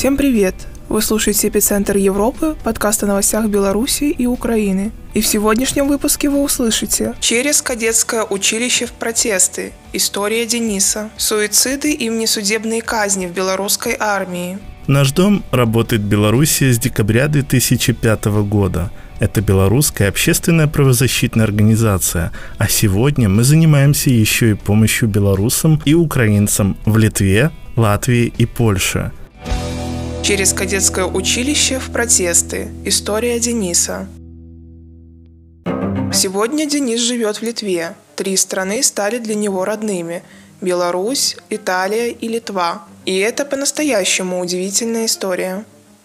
Всем привет! Вы слушаете «Эпицентр Европы», подкаст о новостях Беларуси и Украины. И в сегодняшнем выпуске вы услышите «Через кадетское училище в протесты. История Дениса. Суициды и внесудебные казни в белорусской армии». Наш дом работает в Беларуси с декабря 2005 года. Это белорусская общественная правозащитная организация, а сегодня мы занимаемся еще и помощью белорусам и украинцам в Литве, Латвии и Польше – Через кадетское училище в протесты. История Дениса. Сегодня Денис живет в Литве. Три страны стали для него родными – Беларусь, Италия и Литва. И это по-настоящему удивительная история.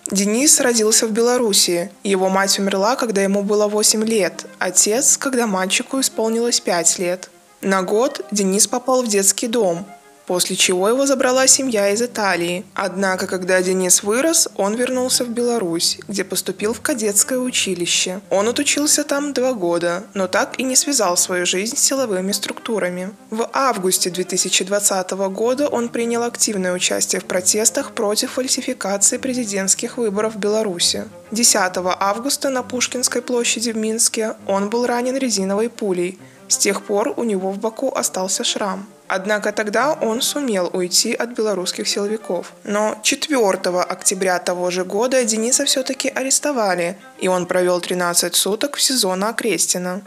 Денис родился в Беларуси. Его мать умерла, когда ему было 8 лет, отец, когда мальчику исполнилось 5 лет. На год Денис попал в детский дом, после чего его забрала семья из Италии. Однако, когда Денис вырос, он вернулся в Беларусь, где поступил в кадетское училище. Он отучился там два года, но так и не связал свою жизнь с силовыми структурами. В августе 2020 года он принял активное участие в протестах против фальсификации президентских выборов в Беларуси. 10 августа на Пушкинской площади в Минске он был ранен резиновой пулей. С тех пор у него в боку остался шрам. Однако тогда он сумел уйти от белорусских силовиков. Но 4 октября того же года Дениса все-таки арестовали, и он провел 13 суток в СИЗО на Окрестина.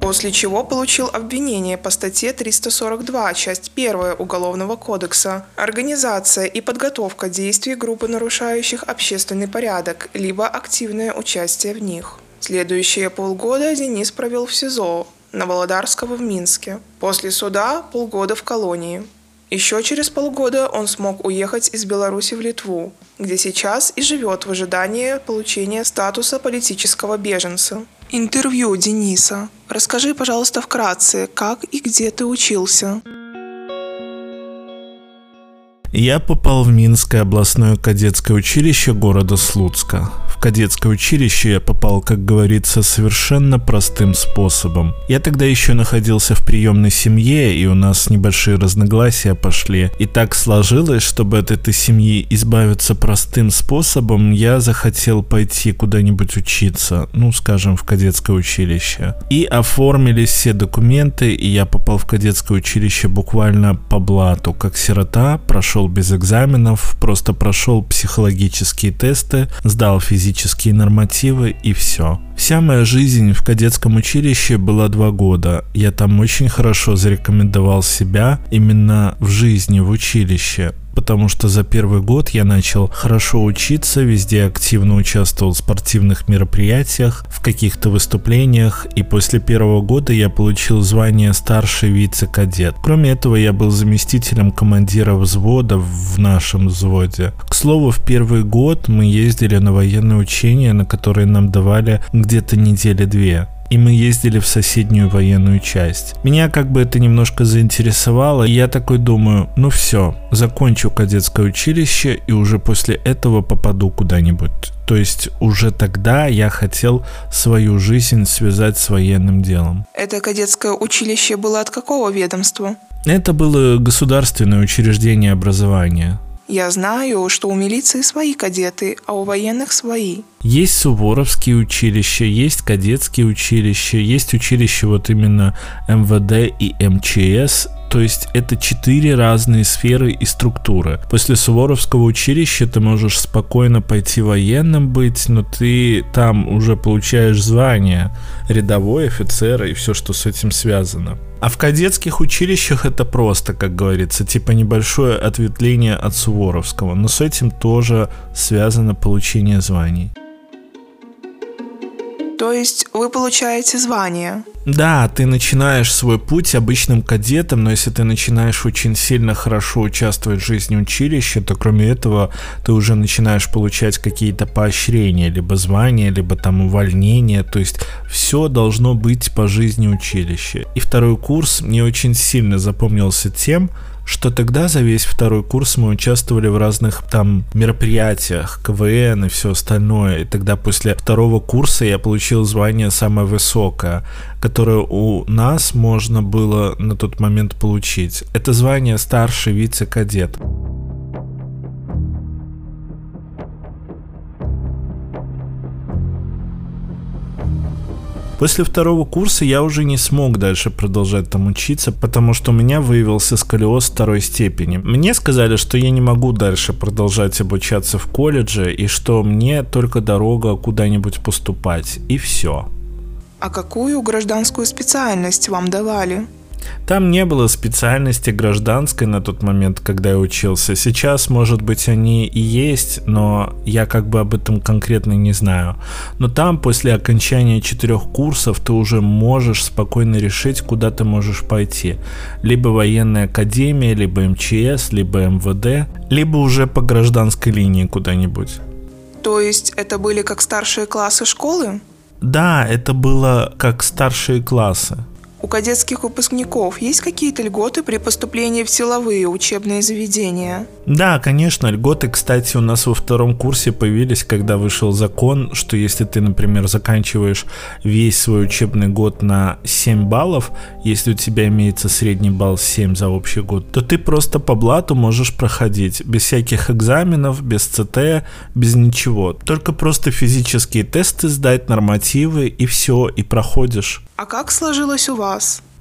После чего получил обвинение по статье 342, часть 1 Уголовного кодекса «Организация и подготовка действий группы нарушающих общественный порядок, либо активное участие в них». Следующие полгода Денис провел в СИЗО на Володарского в Минске. После суда полгода в колонии. Еще через полгода он смог уехать из Беларуси в Литву, где сейчас и живет в ожидании получения статуса политического беженца. Интервью Дениса. Расскажи, пожалуйста, вкратце, как и где ты учился. Я попал в Минское областное кадетское училище города Слуцка кадетское училище я попал, как говорится, совершенно простым способом. Я тогда еще находился в приемной семье, и у нас небольшие разногласия пошли. И так сложилось, чтобы от этой семьи избавиться простым способом, я захотел пойти куда-нибудь учиться, ну, скажем, в кадетское училище. И оформились все документы, и я попал в кадетское училище буквально по блату, как сирота, прошел без экзаменов, просто прошел психологические тесты, сдал физические физические нормативы и все. Вся моя жизнь в кадетском училище была два года. Я там очень хорошо зарекомендовал себя именно в жизни в училище потому что за первый год я начал хорошо учиться, везде активно участвовал в спортивных мероприятиях, в каких-то выступлениях, и после первого года я получил звание старший вице-кадет. Кроме этого, я был заместителем командира взвода в нашем взводе. К слову, в первый год мы ездили на военные учения, на которые нам давали где-то недели две и мы ездили в соседнюю военную часть. Меня как бы это немножко заинтересовало, и я такой думаю, ну все, закончу кадетское училище и уже после этого попаду куда-нибудь. То есть уже тогда я хотел свою жизнь связать с военным делом. Это кадетское училище было от какого ведомства? Это было государственное учреждение образования. Я знаю, что у милиции свои кадеты, а у военных свои. Есть суворовские училища, есть кадетские училища, есть училище вот именно МВД и МЧС, то есть это четыре разные сферы и структуры. После Суворовского училища ты можешь спокойно пойти военным быть, но ты там уже получаешь звание рядовой офицера и все, что с этим связано. А в кадетских училищах это просто, как говорится, типа небольшое ответвление от Суворовского, но с этим тоже связано получение званий. То есть вы получаете звание? Да, ты начинаешь свой путь обычным кадетом, но если ты начинаешь очень сильно хорошо участвовать в жизни училища, то кроме этого ты уже начинаешь получать какие-то поощрения, либо звания, либо там увольнения, то есть все должно быть по жизни училища. И второй курс мне очень сильно запомнился тем, что тогда за весь второй курс мы участвовали в разных там мероприятиях, КВН и все остальное. И тогда после второго курса я получил звание самое высокое, которое у нас можно было на тот момент получить. Это звание старший вице-кадет. После второго курса я уже не смог дальше продолжать там учиться, потому что у меня выявился сколиоз второй степени. Мне сказали, что я не могу дальше продолжать обучаться в колледже и что мне только дорога куда-нибудь поступать. И все. А какую гражданскую специальность вам давали? Там не было специальности гражданской на тот момент, когда я учился. Сейчас, может быть, они и есть, но я как бы об этом конкретно не знаю. Но там после окончания четырех курсов ты уже можешь спокойно решить, куда ты можешь пойти. Либо военная академия, либо МЧС, либо МВД, либо уже по гражданской линии куда-нибудь. То есть это были как старшие классы школы? Да, это было как старшие классы. У кадетских выпускников есть какие-то льготы при поступлении в силовые учебные заведения? Да, конечно, льготы, кстати, у нас во втором курсе появились, когда вышел закон, что если ты, например, заканчиваешь весь свой учебный год на 7 баллов, если у тебя имеется средний балл 7 за общий год, то ты просто по блату можешь проходить, без всяких экзаменов, без ЦТ, без ничего. Только просто физические тесты сдать, нормативы и все, и проходишь. А как сложилось у вас?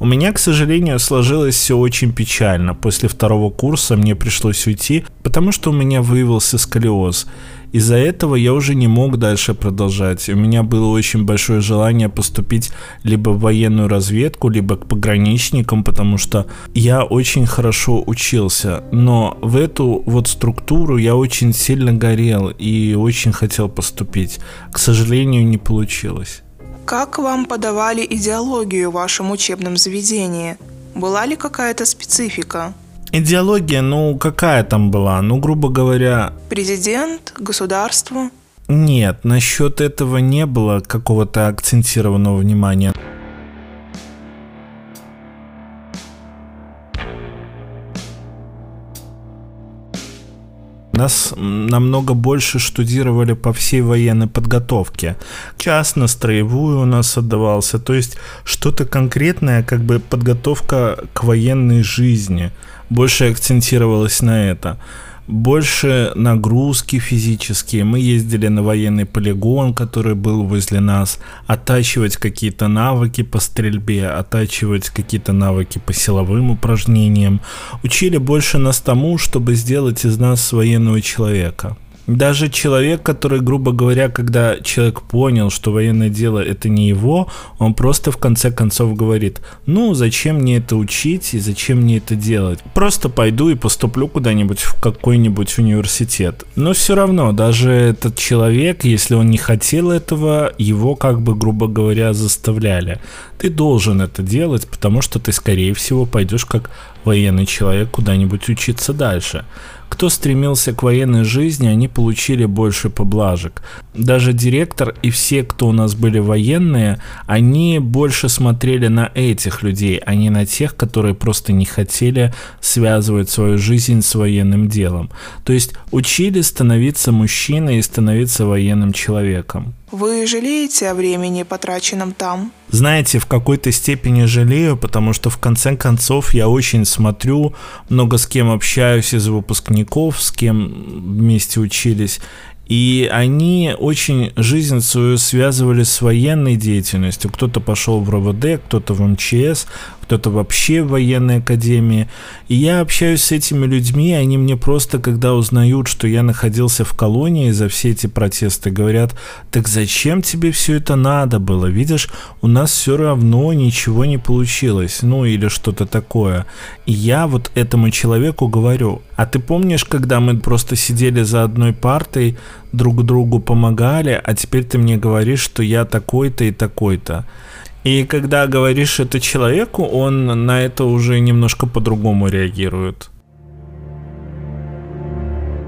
У меня, к сожалению, сложилось все очень печально. После второго курса мне пришлось уйти, потому что у меня выявился сколиоз. Из-за этого я уже не мог дальше продолжать. У меня было очень большое желание поступить либо в военную разведку, либо к пограничникам, потому что я очень хорошо учился. Но в эту вот структуру я очень сильно горел и очень хотел поступить. К сожалению, не получилось. Как вам подавали идеологию в вашем учебном заведении? Была ли какая-то специфика? Идеология, ну какая там была? Ну, грубо говоря... Президент, государство? Нет, насчет этого не было какого-то акцентированного внимания. Нас намного больше штудировали по всей военной подготовке. Час на строевую у нас отдавался. То есть что-то конкретное, как бы подготовка к военной жизни. Больше акцентировалось на это больше нагрузки физические. Мы ездили на военный полигон, который был возле нас, оттачивать какие-то навыки по стрельбе, оттачивать какие-то навыки по силовым упражнениям. Учили больше нас тому, чтобы сделать из нас военного человека. Даже человек, который, грубо говоря, когда человек понял, что военное дело это не его, он просто в конце концов говорит, ну зачем мне это учить и зачем мне это делать? Просто пойду и поступлю куда-нибудь в какой-нибудь университет. Но все равно, даже этот человек, если он не хотел этого, его как бы, грубо говоря, заставляли. Ты должен это делать, потому что ты, скорее всего, пойдешь как военный человек куда-нибудь учиться дальше. Кто стремился к военной жизни, они получили больше поблажек. Даже директор и все, кто у нас были военные, они больше смотрели на этих людей, а не на тех, которые просто не хотели связывать свою жизнь с военным делом. То есть учили становиться мужчиной и становиться военным человеком. Вы жалеете о времени, потраченном там? Знаете, в какой-то степени жалею, потому что в конце концов я очень смотрю, много с кем общаюсь из выпускников, с кем вместе учились, и они очень жизнь свою связывали с военной деятельностью. Кто-то пошел в РОВД, кто-то в МЧС, кто-то вообще в военной академии. И я общаюсь с этими людьми, они мне просто, когда узнают, что я находился в колонии за все эти протесты, говорят, так зачем тебе все это надо было? Видишь, у нас все равно ничего не получилось, ну или что-то такое. И я вот этому человеку говорю, а ты помнишь, когда мы просто сидели за одной партой, друг другу помогали, а теперь ты мне говоришь, что я такой-то и такой-то. И когда говоришь это человеку, он на это уже немножко по-другому реагирует.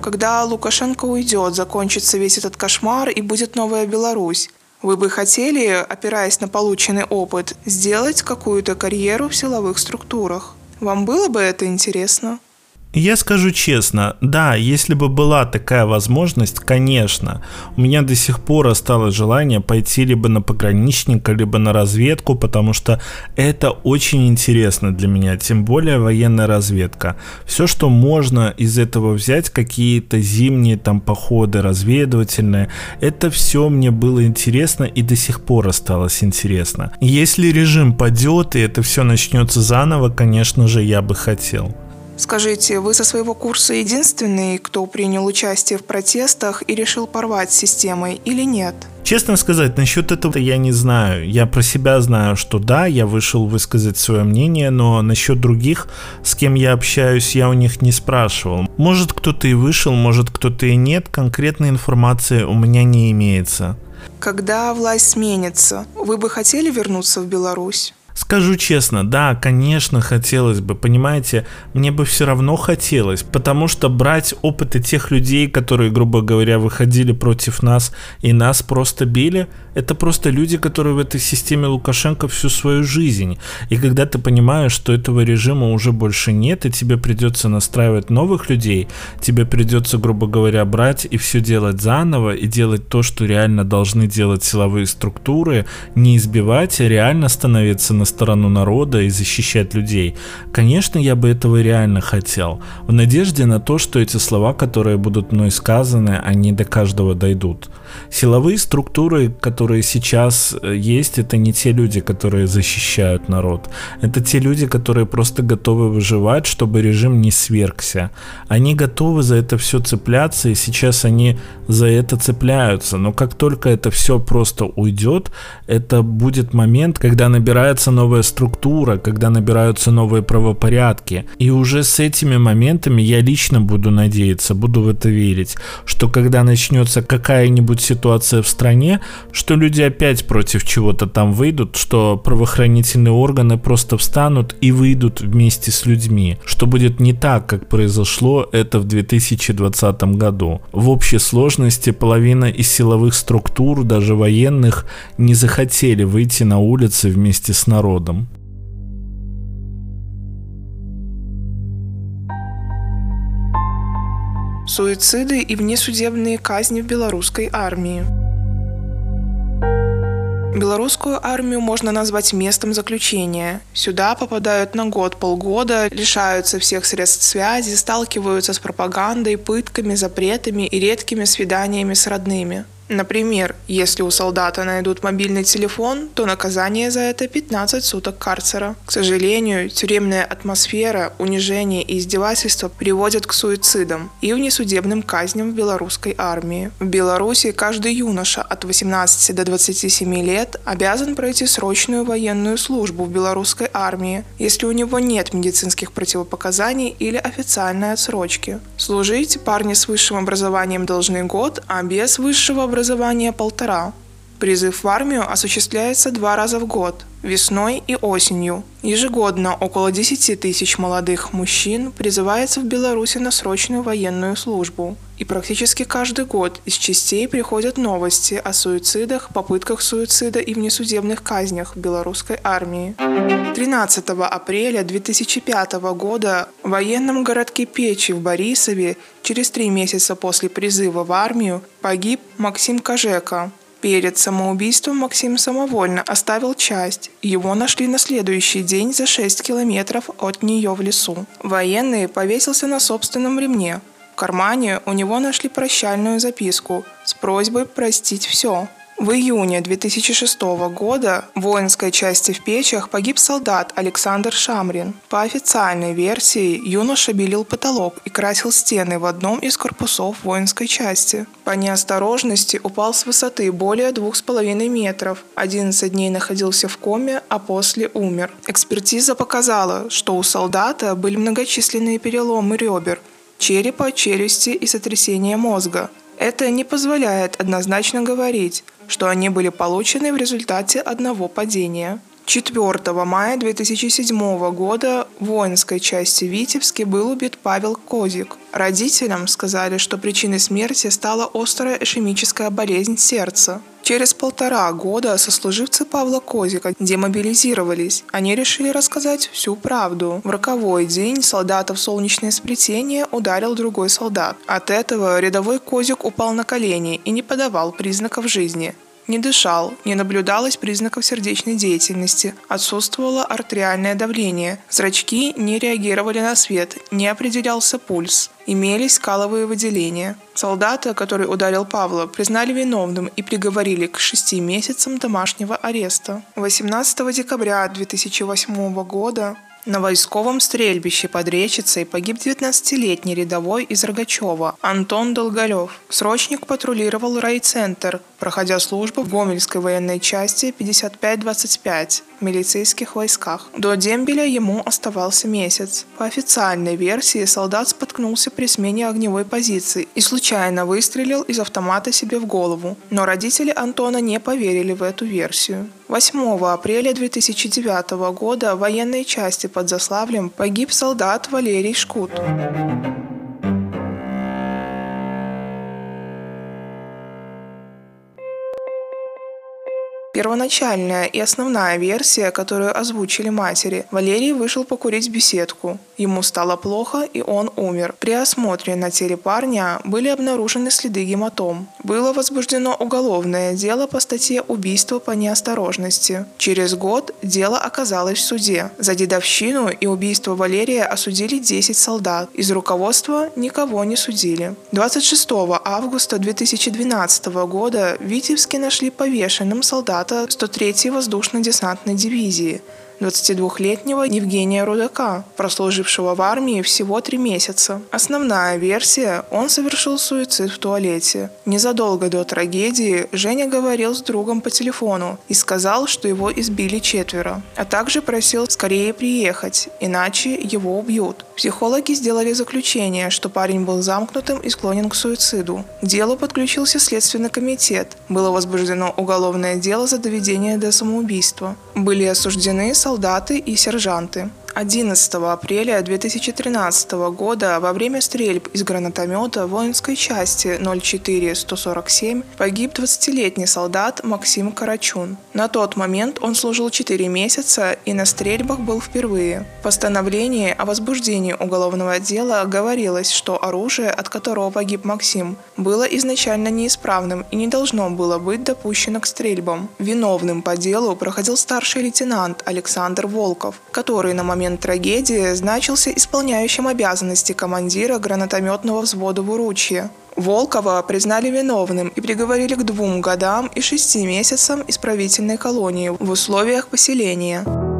Когда Лукашенко уйдет, закончится весь этот кошмар и будет новая Беларусь. Вы бы хотели, опираясь на полученный опыт, сделать какую-то карьеру в силовых структурах? Вам было бы это интересно? Я скажу честно, да, если бы была такая возможность, конечно. У меня до сих пор осталось желание пойти либо на пограничника, либо на разведку, потому что это очень интересно для меня, тем более военная разведка. Все, что можно из этого взять, какие-то зимние там походы разведывательные, это все мне было интересно и до сих пор осталось интересно. Если режим падет и это все начнется заново, конечно же, я бы хотел. Скажите, вы со своего курса единственный, кто принял участие в протестах и решил порвать с системой или нет? Честно сказать, насчет этого я не знаю. Я про себя знаю, что да, я вышел высказать свое мнение, но насчет других, с кем я общаюсь, я у них не спрашивал. Может кто-то и вышел, может кто-то и нет, конкретной информации у меня не имеется. Когда власть сменится, вы бы хотели вернуться в Беларусь? Скажу честно, да, конечно, хотелось бы, понимаете, мне бы все равно хотелось, потому что брать опыты тех людей, которые, грубо говоря, выходили против нас и нас просто били, это просто люди, которые в этой системе Лукашенко всю свою жизнь. И когда ты понимаешь, что этого режима уже больше нет, и тебе придется настраивать новых людей, тебе придется, грубо говоря, брать и все делать заново, и делать то, что реально должны делать силовые структуры, не избивать, а реально становиться на сторону народа и защищать людей. Конечно, я бы этого реально хотел, в надежде на то, что эти слова, которые будут мной сказаны, они до каждого дойдут. Силовые структуры, которые сейчас э, есть, это не те люди, которые защищают народ. Это те люди, которые просто готовы выживать, чтобы режим не свергся. Они готовы за это все цепляться, и сейчас они за это цепляются. Но как только это все просто уйдет, это будет момент, когда набирается новая структура, когда набираются новые правопорядки. И уже с этими моментами я лично буду надеяться, буду в это верить, что когда начнется какая-нибудь ситуация в стране, что люди опять против чего-то там выйдут, что правоохранительные органы просто встанут и выйдут вместе с людьми, что будет не так, как произошло это в 2020 году. В общей сложности половина из силовых структур, даже военных, не захотели выйти на улицы вместе с народом. Суициды и внесудебные казни в белорусской армии. Белорусскую армию можно назвать местом заключения. Сюда попадают на год-полгода, лишаются всех средств связи, сталкиваются с пропагандой, пытками, запретами и редкими свиданиями с родными. Например, если у солдата найдут мобильный телефон, то наказание за это 15 суток карцера. К сожалению, тюремная атмосфера, унижение и издевательства приводят к суицидам и внесудебным казням в белорусской армии. В Беларуси каждый юноша от 18 до 27 лет обязан пройти срочную военную службу в белорусской армии, если у него нет медицинских противопоказаний или официальной отсрочки. Служить парни с высшим образованием должны год, а без высшего образования образования полтора. Призыв в армию осуществляется два раза в год – весной и осенью. Ежегодно около 10 тысяч молодых мужчин призывается в Беларуси на срочную военную службу. И практически каждый год из частей приходят новости о суицидах, попытках суицида и внесудебных казнях в белорусской армии. 13 апреля 2005 года в военном городке Печи в Борисове через три месяца после призыва в армию погиб Максим Кожека, Перед самоубийством Максим самовольно оставил часть. Его нашли на следующий день за 6 километров от нее в лесу. Военный повесился на собственном ремне. В кармане у него нашли прощальную записку с просьбой простить все. В июне 2006 года в воинской части в Печах погиб солдат Александр Шамрин. По официальной версии, юноша белил потолок и красил стены в одном из корпусов воинской части. По неосторожности упал с высоты более двух с половиной метров. 11 дней находился в коме, а после умер. Экспертиза показала, что у солдата были многочисленные переломы ребер, черепа, челюсти и сотрясение мозга. Это не позволяет однозначно говорить, что они были получены в результате одного падения. 4 мая 2007 года в воинской части Витебске был убит Павел Козик. Родителям сказали, что причиной смерти стала острая ишемическая болезнь сердца. Через полтора года сослуживцы Павла Козика демобилизировались. Они решили рассказать всю правду. В роковой день солдата в солнечное сплетение ударил другой солдат. От этого рядовой Козик упал на колени и не подавал признаков жизни. Не дышал, не наблюдалось признаков сердечной деятельности, отсутствовало артериальное давление, зрачки не реагировали на свет, не определялся пульс, имелись каловые выделения. Солдата, который ударил Павла, признали виновным и приговорили к шести месяцам домашнего ареста. 18 декабря 2008 года на войсковом стрельбище под Речицей погиб 19-летний рядовой из Рогачева Антон Долголев. Срочник патрулировал райцентр, проходя службу в Гомельской военной части 5525 в милицейских войсках. До дембеля ему оставался месяц. По официальной версии, солдат споткнулся при смене огневой позиции и случайно выстрелил из автомата себе в голову. Но родители Антона не поверили в эту версию. 8 апреля 2009 года в военной части под Заславлем погиб солдат Валерий Шкут. Первоначальная и основная версия, которую озвучили матери, Валерий вышел покурить в беседку. Ему стало плохо, и он умер. При осмотре на теле парня были обнаружены следы гематом. Было возбуждено уголовное дело по статье «Убийство по неосторожности». Через год дело оказалось в суде. За дедовщину и убийство Валерия осудили 10 солдат. Из руководства никого не судили. 26 августа 2012 года в Витебске нашли повешенным солдата солдата 103-й воздушно-десантной дивизии – 22-летнего Евгения Рудака, прослужившего в армии всего три месяца. Основная версия – он совершил суицид в туалете. Незадолго до трагедии Женя говорил с другом по телефону и сказал, что его избили четверо, а также просил скорее приехать, иначе его убьют. Психологи сделали заключение, что парень был замкнутым и склонен к суициду. К делу подключился Следственный комитет. Было возбуждено уголовное дело за доведение до самоубийства. Были осуждены солдаты и сержанты. 11 апреля 2013 года во время стрельб из гранатомета воинской части 04-147 погиб 20-летний солдат Максим Карачун. На тот момент он служил 4 месяца и на стрельбах был впервые. В постановлении о возбуждении уголовного дела говорилось, что оружие, от которого погиб Максим, было изначально неисправным и не должно было быть допущено к стрельбам. Виновным по делу проходил старший лейтенант Александр Волков, который на момент момент трагедии значился исполняющим обязанности командира гранатометного взвода в Уручье. Волкова признали виновным и приговорили к двум годам и шести месяцам исправительной колонии в условиях поселения.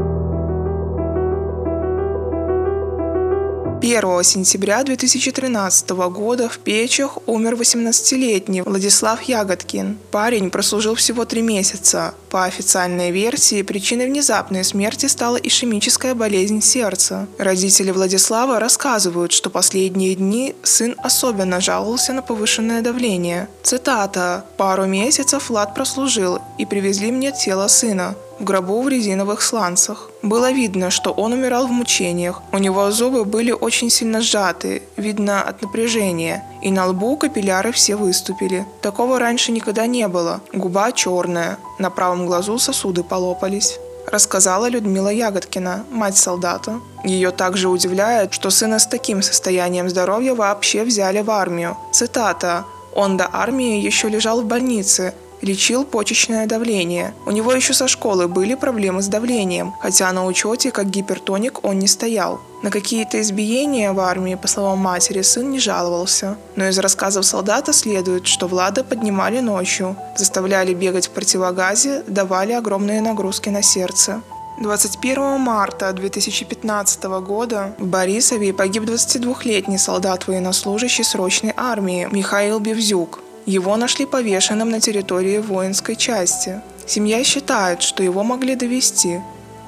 1 сентября 2013 года в Печах умер 18-летний Владислав Ягодкин. Парень прослужил всего три месяца. По официальной версии, причиной внезапной смерти стала ишемическая болезнь сердца. Родители Владислава рассказывают, что последние дни сын особенно жаловался на повышенное давление. Цитата «Пару месяцев Влад прослужил, и привезли мне тело сына в гробу в резиновых сланцах. Было видно, что он умирал в мучениях. У него зубы были очень сильно сжаты, видно от напряжения, и на лбу капилляры все выступили. Такого раньше никогда не было. Губа черная, на правом глазу сосуды полопались рассказала Людмила Ягодкина, мать солдата. Ее также удивляет, что сына с таким состоянием здоровья вообще взяли в армию. Цитата. «Он до армии еще лежал в больнице, лечил почечное давление. У него еще со школы были проблемы с давлением, хотя на учете как гипертоник он не стоял. На какие-то избиения в армии, по словам матери, сын не жаловался. Но из рассказов солдата следует, что Влада поднимали ночью, заставляли бегать в противогазе, давали огромные нагрузки на сердце. 21 марта 2015 года в Борисове погиб 22-летний солдат-военнослужащий срочной армии Михаил Бевзюк. Его нашли повешенным на территории воинской части. Семья считает, что его могли довести.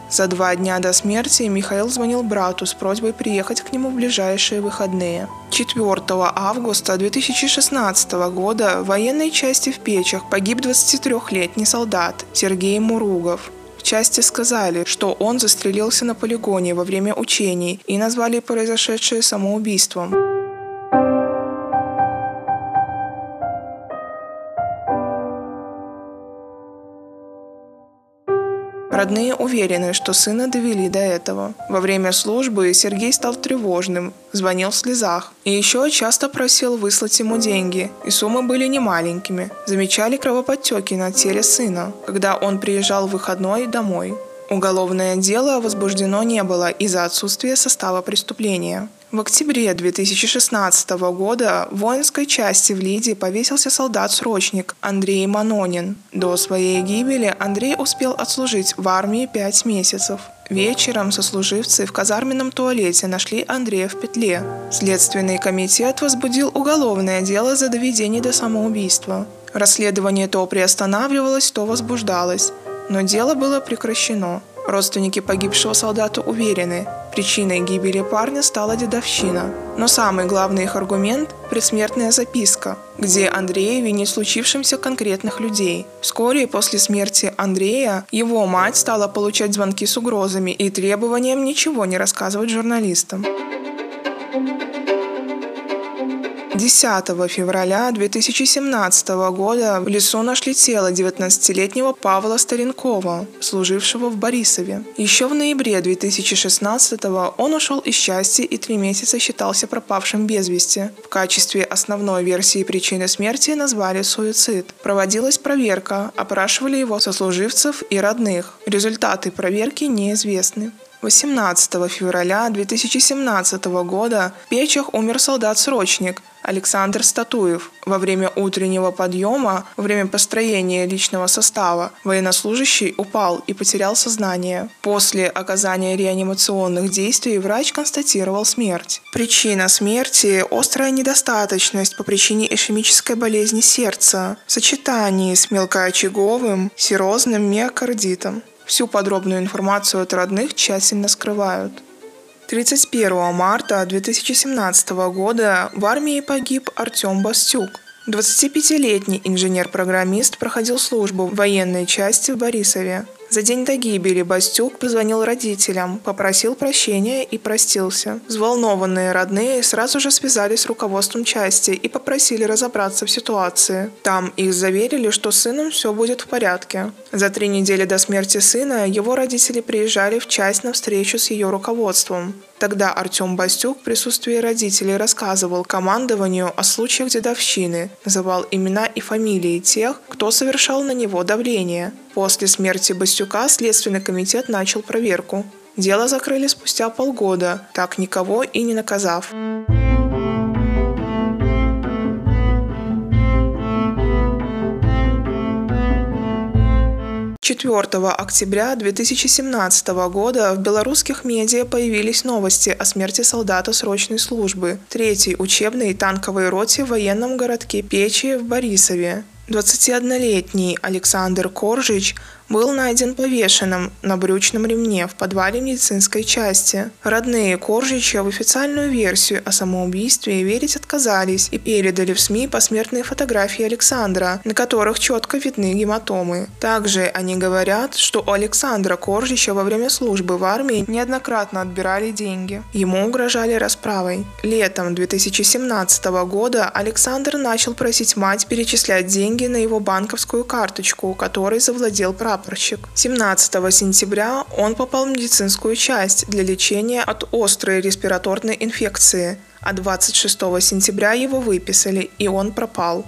За два дня до смерти Михаил звонил брату с просьбой приехать к нему в ближайшие выходные. 4 августа 2016 года в военной части в Печах погиб 23-летний солдат Сергей Муругов. В части сказали, что он застрелился на полигоне во время учений и назвали произошедшее самоубийством. Родные уверены, что сына довели до этого. Во время службы Сергей стал тревожным, звонил в слезах. И еще часто просил выслать ему деньги, и суммы были немаленькими. Замечали кровоподтеки на теле сына, когда он приезжал в выходной домой. Уголовное дело возбуждено не было из-за отсутствия состава преступления. В октябре 2016 года в воинской части в Лиде повесился солдат-срочник Андрей Манонин. До своей гибели Андрей успел отслужить в армии пять месяцев. Вечером сослуживцы в казарменном туалете нашли Андрея в петле. Следственный комитет возбудил уголовное дело за доведение до самоубийства. Расследование то приостанавливалось, то возбуждалось, но дело было прекращено. Родственники погибшего солдата уверены, причиной гибели парня стала дедовщина. Но самый главный их аргумент – предсмертная записка, где Андрей винит случившимся конкретных людей. Вскоре после смерти Андрея его мать стала получать звонки с угрозами и требованием ничего не рассказывать журналистам. 10 февраля 2017 года в лесу нашли тело 19-летнего Павла Старенкова, служившего в Борисове. Еще в ноябре 2016 он ушел из части и три месяца считался пропавшим без вести. В качестве основной версии причины смерти назвали суицид. Проводилась проверка, опрашивали его сослуживцев и родных. Результаты проверки неизвестны. 18 февраля 2017 года в Печах умер солдат-срочник Александр Статуев. Во время утреннего подъема, во время построения личного состава, военнослужащий упал и потерял сознание. После оказания реанимационных действий врач констатировал смерть. Причина смерти – острая недостаточность по причине ишемической болезни сердца в сочетании с мелкоочаговым серозным миокардитом. Всю подробную информацию от родных тщательно скрывают. 31 марта 2017 года в армии погиб Артем Бастюк. 25-летний инженер-программист проходил службу в военной части в Борисове. За день до гибели Бастюк позвонил родителям, попросил прощения и простился. Взволнованные родные сразу же связались с руководством части и попросили разобраться в ситуации. Там их заверили, что с сыном все будет в порядке. За три недели до смерти сына его родители приезжали в часть на встречу с ее руководством. Тогда Артем Бастюк в присутствии родителей рассказывал командованию о случаях дедовщины, называл имена и фамилии тех, кто совершал на него давление. После смерти Бастюка Следственный комитет начал проверку. Дело закрыли спустя полгода, так никого и не наказав. 4 октября 2017 года в белорусских медиа появились новости о смерти солдата срочной службы 3-й учебной танковой роте в военном городке Печи в Борисове. 21-летний Александр Коржич был найден повешенным на брючном ремне в подвале медицинской части. Родные Коржича в официальную версию о самоубийстве верить отказались и передали в СМИ посмертные фотографии Александра, на которых четко видны гематомы. Также они говорят, что у Александра Коржича во время службы в армии неоднократно отбирали деньги. Ему угрожали расправой. Летом 2017 года Александр начал просить мать перечислять деньги на его банковскую карточку, которой завладел прапор прапорщик. 17 сентября он попал в медицинскую часть для лечения от острой респираторной инфекции, а 26 сентября его выписали, и он пропал.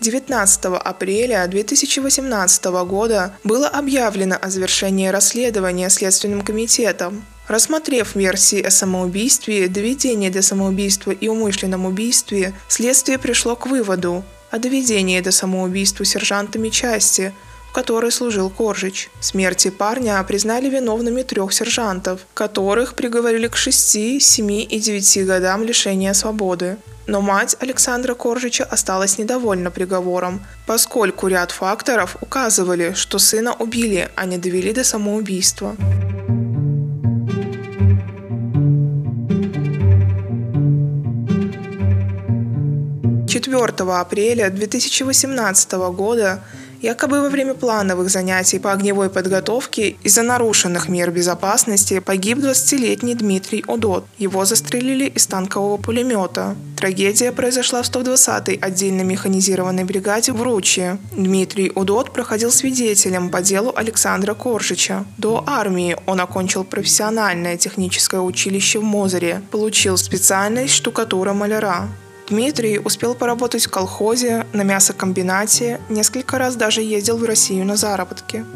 19 апреля 2018 года было объявлено о завершении расследования Следственным комитетом. Рассмотрев версии о самоубийстве, доведении до самоубийства и умышленном убийстве, следствие пришло к выводу о доведении до самоубийства сержантами части – в которой служил Коржич. Смерти парня признали виновными трех сержантов, которых приговорили к 6, 7 и 9 годам лишения свободы. Но мать Александра Коржича осталась недовольна приговором, поскольку ряд факторов указывали, что сына убили, а не довели до самоубийства. Четвертого апреля 2018 года Якобы во время плановых занятий по огневой подготовке из-за нарушенных мер безопасности погиб 20-летний Дмитрий Удот. Его застрелили из танкового пулемета. Трагедия произошла в 120-й отдельно механизированной бригаде в Ручье. Дмитрий Удот проходил свидетелем по делу Александра Коржича. До армии он окончил профессиональное техническое училище в Мозыре, получил специальность штукатура-маляра. Дмитрий успел поработать в колхозе, на мясокомбинате, несколько раз даже ездил в Россию на заработки.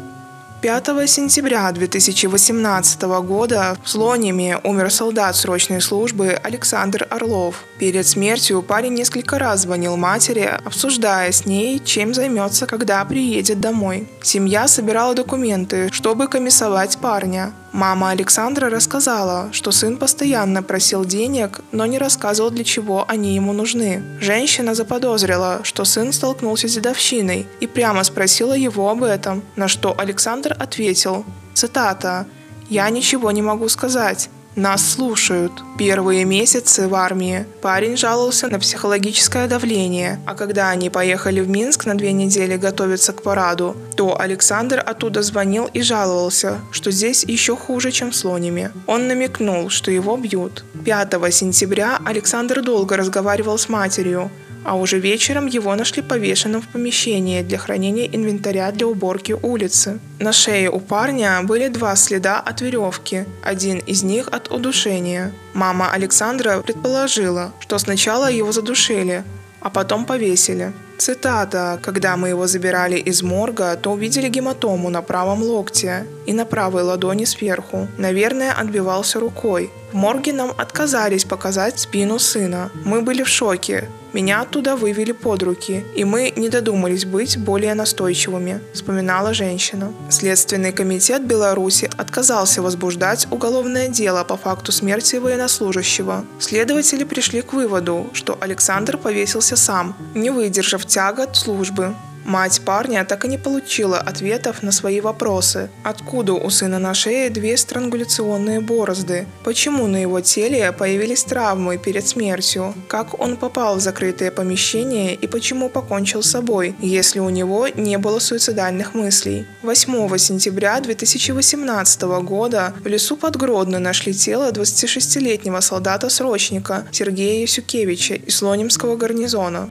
5 сентября 2018 года в Слониме умер солдат срочной службы Александр Орлов. Перед смертью парень несколько раз звонил матери, обсуждая с ней, чем займется, когда приедет домой. Семья собирала документы, чтобы комиссовать парня. Мама Александра рассказала, что сын постоянно просил денег, но не рассказывал, для чего они ему нужны. Женщина заподозрила, что сын столкнулся с дедовщиной и прямо спросила его об этом, на что Александр ответил, цитата, «Я ничего не могу сказать. Нас слушают. Первые месяцы в армии парень жаловался на психологическое давление, а когда они поехали в Минск на две недели готовиться к параду, то Александр оттуда звонил и жаловался, что здесь еще хуже, чем в Слониме. Он намекнул, что его бьют. 5 сентября Александр долго разговаривал с матерью, а уже вечером его нашли повешенным в помещении для хранения инвентаря для уборки улицы. На шее у парня были два следа от веревки, один из них от удушения. Мама Александра предположила, что сначала его задушили, а потом повесили. Цитата. «Когда мы его забирали из морга, то увидели гематому на правом локте и на правой ладони сверху. Наверное, отбивался рукой. В морге нам отказались показать спину сына. Мы были в шоке. Меня оттуда вывели под руки, и мы не додумались быть более настойчивыми, вспоминала женщина. Следственный комитет Беларуси отказался возбуждать уголовное дело по факту смерти военнослужащего. Следователи пришли к выводу, что Александр повесился сам, не выдержав тягот службы. Мать парня так и не получила ответов на свои вопросы. Откуда у сына на шее две странгуляционные борозды? Почему на его теле появились травмы перед смертью? Как он попал в закрытое помещение и почему покончил с собой, если у него не было суицидальных мыслей? 8 сентября 2018 года в лесу под Гродно нашли тело 26-летнего солдата-срочника Сергея Ясюкевича из Слонимского гарнизона.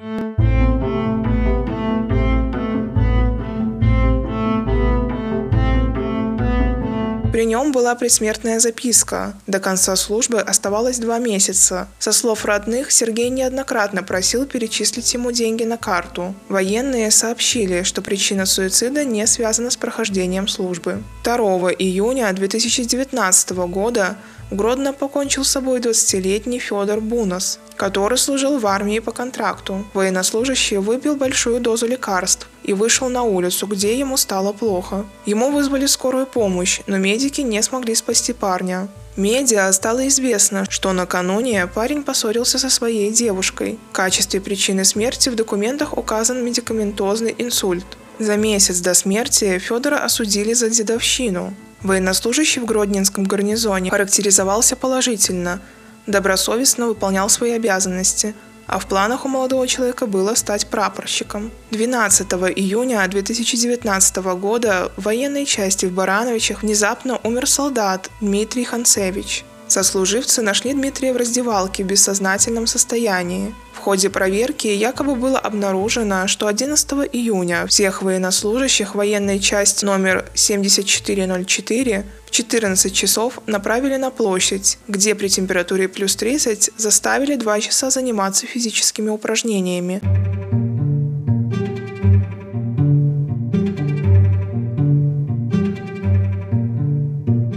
При нем была предсмертная записка. До конца службы оставалось два месяца. Со слов родных, Сергей неоднократно просил перечислить ему деньги на карту. Военные сообщили, что причина суицида не связана с прохождением службы. 2 июня 2019 года в Гродно покончил с собой 20-летний Федор Бунос, который служил в армии по контракту. Военнослужащий выпил большую дозу лекарств и вышел на улицу, где ему стало плохо. Ему вызвали скорую помощь, но медики не смогли спасти парня. Медиа стало известно, что накануне парень поссорился со своей девушкой. В качестве причины смерти в документах указан медикаментозный инсульт. За месяц до смерти Федора осудили за дедовщину. Военнослужащий в Гродненском гарнизоне характеризовался положительно, добросовестно выполнял свои обязанности, а в планах у молодого человека было стать прапорщиком. 12 июня 2019 года в военной части в Барановичах внезапно умер солдат Дмитрий Ханцевич. Сослуживцы нашли Дмитрия в раздевалке в бессознательном состоянии. Ходе проверки якобы было обнаружено, что 11 июня всех военнослужащих военной части номер 7404 в 14 часов направили на площадь, где при температуре плюс 30 заставили 2 часа заниматься физическими упражнениями.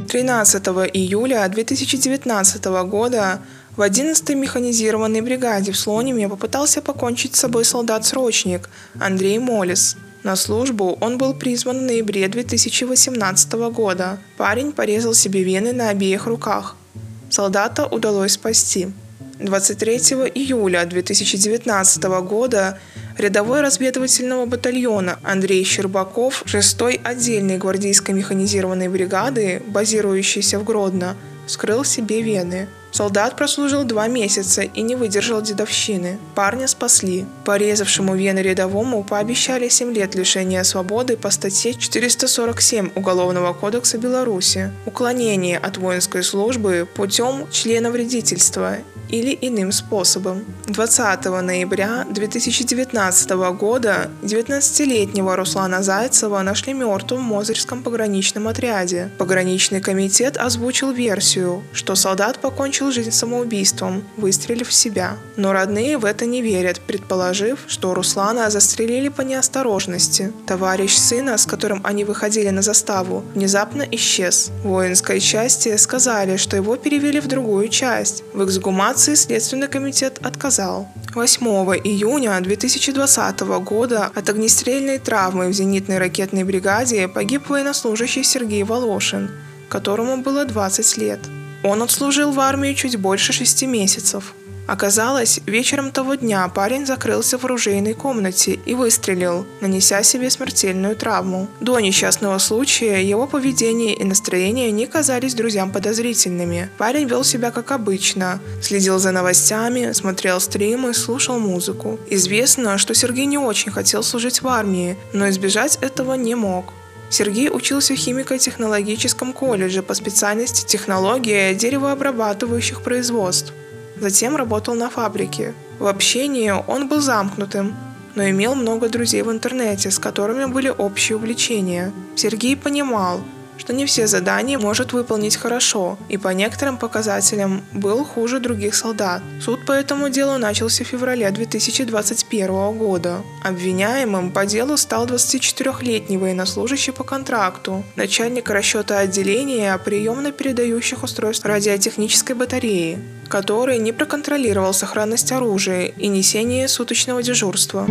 13 июля 2019 года в 11-й механизированной бригаде в Слониме попытался покончить с собой солдат-срочник Андрей Молис. На службу он был призван в ноябре 2018 года. Парень порезал себе вены на обеих руках. Солдата удалось спасти. 23 июля 2019 года рядовой разведывательного батальона Андрей Щербаков 6-й отдельной гвардейской механизированной бригады, базирующейся в Гродно, скрыл себе вены. Солдат прослужил два месяца и не выдержал дедовщины. Парня спасли. Порезавшему вены рядовому пообещали 7 лет лишения свободы по статье 447 Уголовного кодекса Беларуси «Уклонение от воинской службы путем членовредительства или иным способом. 20 ноября 2019 года 19-летнего Руслана Зайцева нашли мертвым в Мозырском пограничном отряде. Пограничный комитет озвучил версию, что солдат покончил жизнь самоубийством, выстрелив в себя. Но родные в это не верят, предположив, что Руслана застрелили по неосторожности. Товарищ сына, с которым они выходили на заставу, внезапно исчез. В воинской части сказали, что его перевели в другую часть. В эксгумации Апелляции Следственный комитет отказал. 8 июня 2020 года от огнестрельной травмы в зенитной ракетной бригаде погиб военнослужащий Сергей Волошин, которому было 20 лет. Он отслужил в армии чуть больше шести месяцев. Оказалось, вечером того дня парень закрылся в оружейной комнате и выстрелил, нанеся себе смертельную травму. До несчастного случая его поведение и настроение не казались друзьям подозрительными. Парень вел себя как обычно, следил за новостями, смотрел стримы, слушал музыку. Известно, что Сергей не очень хотел служить в армии, но избежать этого не мог. Сергей учился в химико-технологическом колледже по специальности технология деревообрабатывающих производств. Затем работал на фабрике. В общении он был замкнутым, но имел много друзей в интернете, с которыми были общие увлечения. Сергей понимал, что не все задания может выполнить хорошо, и по некоторым показателям был хуже других солдат. Суд по этому делу начался в феврале 2021 года. Обвиняемым по делу стал 24-летний военнослужащий по контракту, начальник расчета отделения приемно-передающих устройств радиотехнической батареи, который не проконтролировал сохранность оружия и несение суточного дежурства.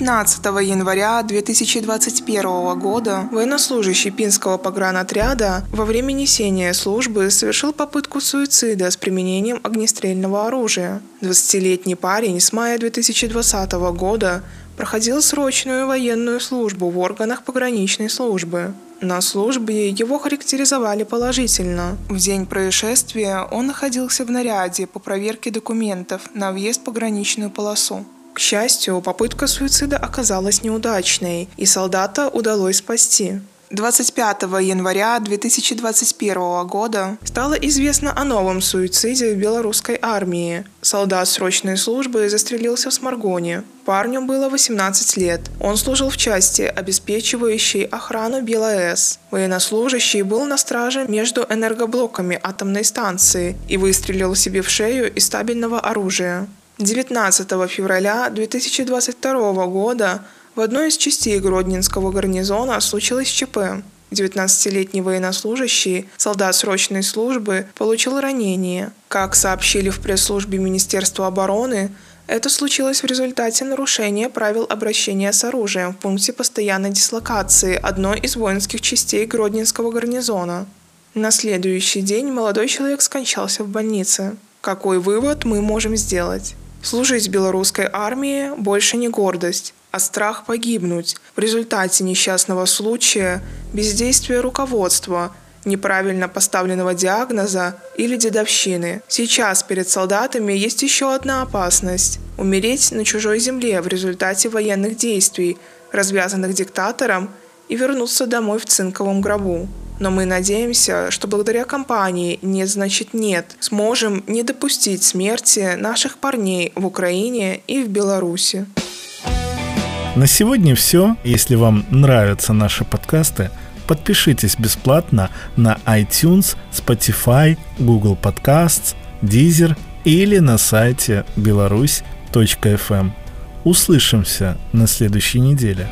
15 января 2021 года военнослужащий Пинского погранотряда во время несения службы совершил попытку суицида с применением огнестрельного оружия. 20-летний парень с мая 2020 года проходил срочную военную службу в органах пограничной службы. На службе его характеризовали положительно. В день происшествия он находился в наряде по проверке документов на въезд в пограничную полосу. К счастью, попытка суицида оказалась неудачной, и солдата удалось спасти. 25 января 2021 года стало известно о новом суициде в белорусской армии. Солдат срочной службы застрелился в Сморгоне. Парню было 18 лет. Он служил в части, обеспечивающей охрану БелАЭС. Военнослужащий был на страже между энергоблоками атомной станции и выстрелил себе в шею из стабильного оружия. 19 февраля 2022 года в одной из частей Гродненского гарнизона случилось ЧП. 19-летний военнослужащий, солдат срочной службы, получил ранение. Как сообщили в пресс-службе Министерства обороны, это случилось в результате нарушения правил обращения с оружием в пункте постоянной дислокации одной из воинских частей Гродненского гарнизона. На следующий день молодой человек скончался в больнице. Какой вывод мы можем сделать? Служить белорусской армии больше не гордость, а страх погибнуть в результате несчастного случая, бездействия руководства, неправильно поставленного диагноза или дедовщины. Сейчас перед солдатами есть еще одна опасность – умереть на чужой земле в результате военных действий, развязанных диктатором, и вернуться домой в цинковом гробу но мы надеемся, что благодаря кампании «Нет значит нет» сможем не допустить смерти наших парней в Украине и в Беларуси. На сегодня все. Если вам нравятся наши подкасты, подпишитесь бесплатно на iTunes, Spotify, Google Podcasts, Deezer или на сайте беларусь.фм. Услышимся на следующей неделе.